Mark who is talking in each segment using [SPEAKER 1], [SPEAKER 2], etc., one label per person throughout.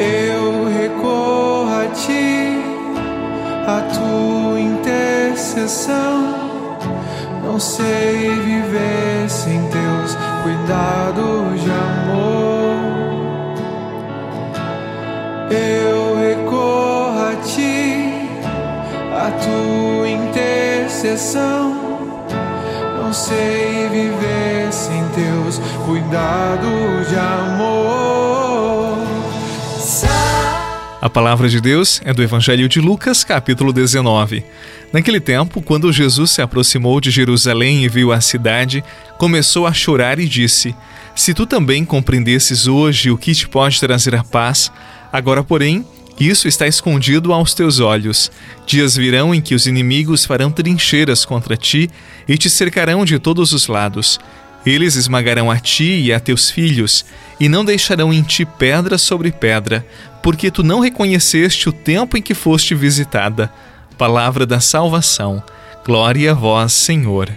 [SPEAKER 1] Eu recorro a ti, a tua intercessão. Não sei viver sem teus cuidados de amor. Eu recorro a ti, a tua intercessão. Não sei viver sem teus cuidados de amor.
[SPEAKER 2] A palavra de Deus é do Evangelho de Lucas, capítulo 19. Naquele tempo, quando Jesus se aproximou de Jerusalém e viu a cidade, começou a chorar e disse: Se tu também compreendesses hoje o que te pode trazer a paz, agora, porém, isso está escondido aos teus olhos. Dias virão em que os inimigos farão trincheiras contra ti e te cercarão de todos os lados. Eles esmagarão a ti e a teus filhos, e não deixarão em ti pedra sobre pedra, porque tu não reconheceste o tempo em que foste visitada. Palavra da salvação. Glória a vós, Senhor.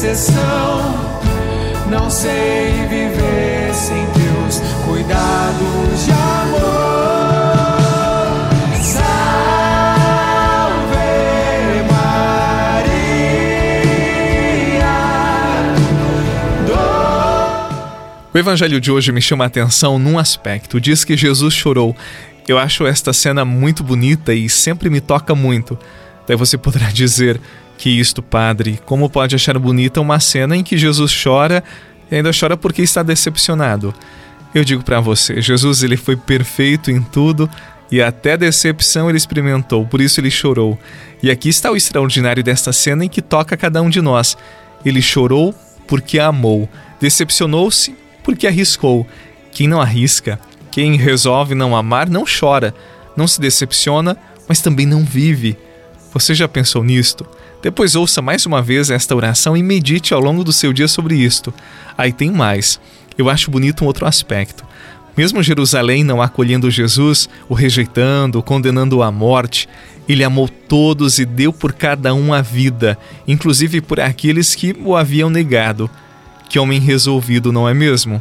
[SPEAKER 1] Intercessão. Não sei viver sem Deus, cuidados de amor. Salve Maria.
[SPEAKER 2] O evangelho de hoje me chama a atenção num aspecto. Diz que Jesus chorou. Eu acho esta cena muito bonita e sempre me toca muito. Daí você poderá dizer que isto, padre, como pode achar bonita uma cena em que Jesus chora e ainda chora porque está decepcionado? Eu digo para você, Jesus ele foi perfeito em tudo e até decepção ele experimentou, por isso ele chorou. E aqui está o extraordinário desta cena em que toca cada um de nós. Ele chorou porque amou, decepcionou-se porque arriscou. Quem não arrisca, quem resolve não amar, não chora, não se decepciona, mas também não vive. Você já pensou nisto? Depois ouça mais uma vez esta oração e medite ao longo do seu dia sobre isto. Aí tem mais. Eu acho bonito um outro aspecto. Mesmo Jerusalém não acolhendo Jesus, o rejeitando, o condenando à morte, ele amou todos e deu por cada um a vida, inclusive por aqueles que o haviam negado. Que homem resolvido, não é mesmo?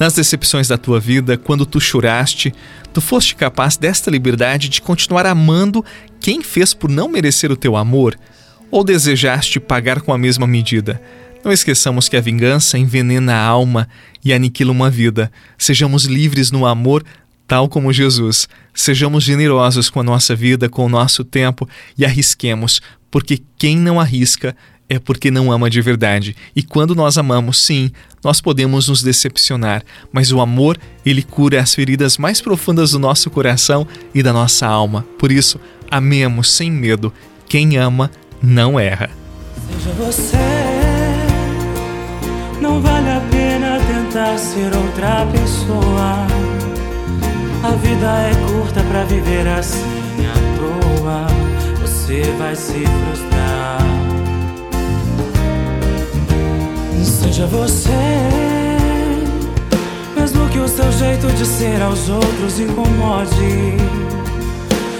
[SPEAKER 2] Nas decepções da tua vida, quando tu choraste, tu foste capaz desta liberdade de continuar amando quem fez por não merecer o teu amor? Ou desejaste pagar com a mesma medida? Não esqueçamos que a vingança envenena a alma e aniquila uma vida. Sejamos livres no amor, tal como Jesus. Sejamos generosos com a nossa vida, com o nosso tempo e arrisquemos, porque quem não arrisca é porque não ama de verdade. E quando nós amamos, sim, nós podemos nos decepcionar, mas o amor, ele cura as feridas mais profundas do nosso coração e da nossa alma. Por isso, amemos sem medo. Quem ama não erra.
[SPEAKER 3] Seja você, não vale a pena tentar ser outra pessoa. A vida é curta pra viver assim à toa. Você vai se frustrar. Seja você, mesmo que o seu jeito de ser aos outros incomode.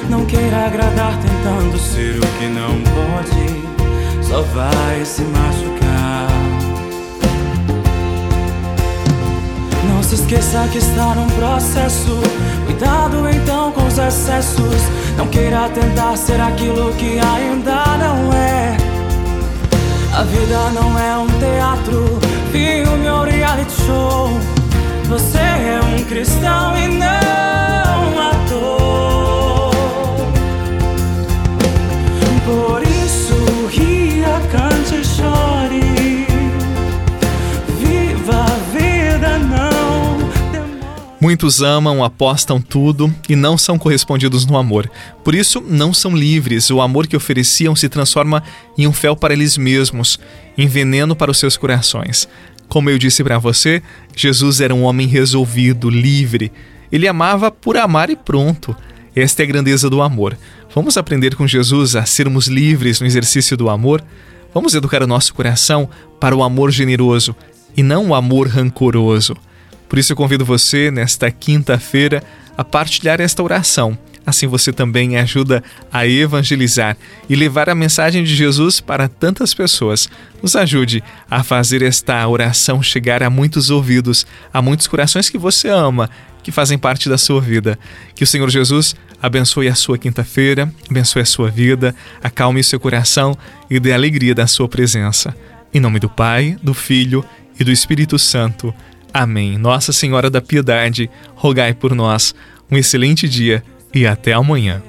[SPEAKER 3] Não queira agradar tentando ser o que não pode, só vai se machucar. Não se esqueça que está num processo. Cuidado então com os excessos. Não queira tentar ser aquilo que ainda não é. A vida não é um teatro, Você é um cristão e não. Por isso, ria, cante e chore. Viva a vida, não demore.
[SPEAKER 2] Muito Muitos amam, apostam tudo e não são correspondidos no amor. Por isso, não são livres. O amor que ofereciam se transforma em um fel para eles mesmos, em veneno para os seus corações. Como eu disse para você, Jesus era um homem resolvido, livre. Ele amava por amar e pronto. Esta é a grandeza do amor. Vamos aprender com Jesus a sermos livres no exercício do amor? Vamos educar o nosso coração para o amor generoso e não o amor rancoroso. Por isso eu convido você, nesta quinta-feira, a partilhar esta oração. Assim você também ajuda a evangelizar e levar a mensagem de Jesus para tantas pessoas. Nos ajude a fazer esta oração chegar a muitos ouvidos, a muitos corações que você ama, que fazem parte da sua vida. Que o Senhor Jesus abençoe a sua quinta-feira, abençoe a sua vida, acalme seu coração e dê alegria da sua presença. Em nome do Pai, do Filho e do Espírito Santo. Amém. Nossa Senhora da Piedade, rogai por nós. Um excelente dia e até amanhã.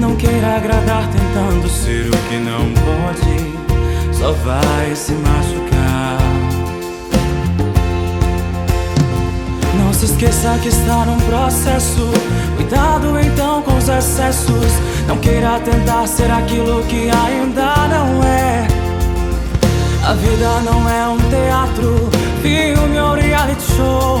[SPEAKER 3] Não queira agradar tentando ser o que não pode, só vai se machucar. Não se esqueça que está num processo. Cuidado então com os excessos. Não queira tentar ser aquilo que ainda não é. A vida não é um teatro, filme ou reality show.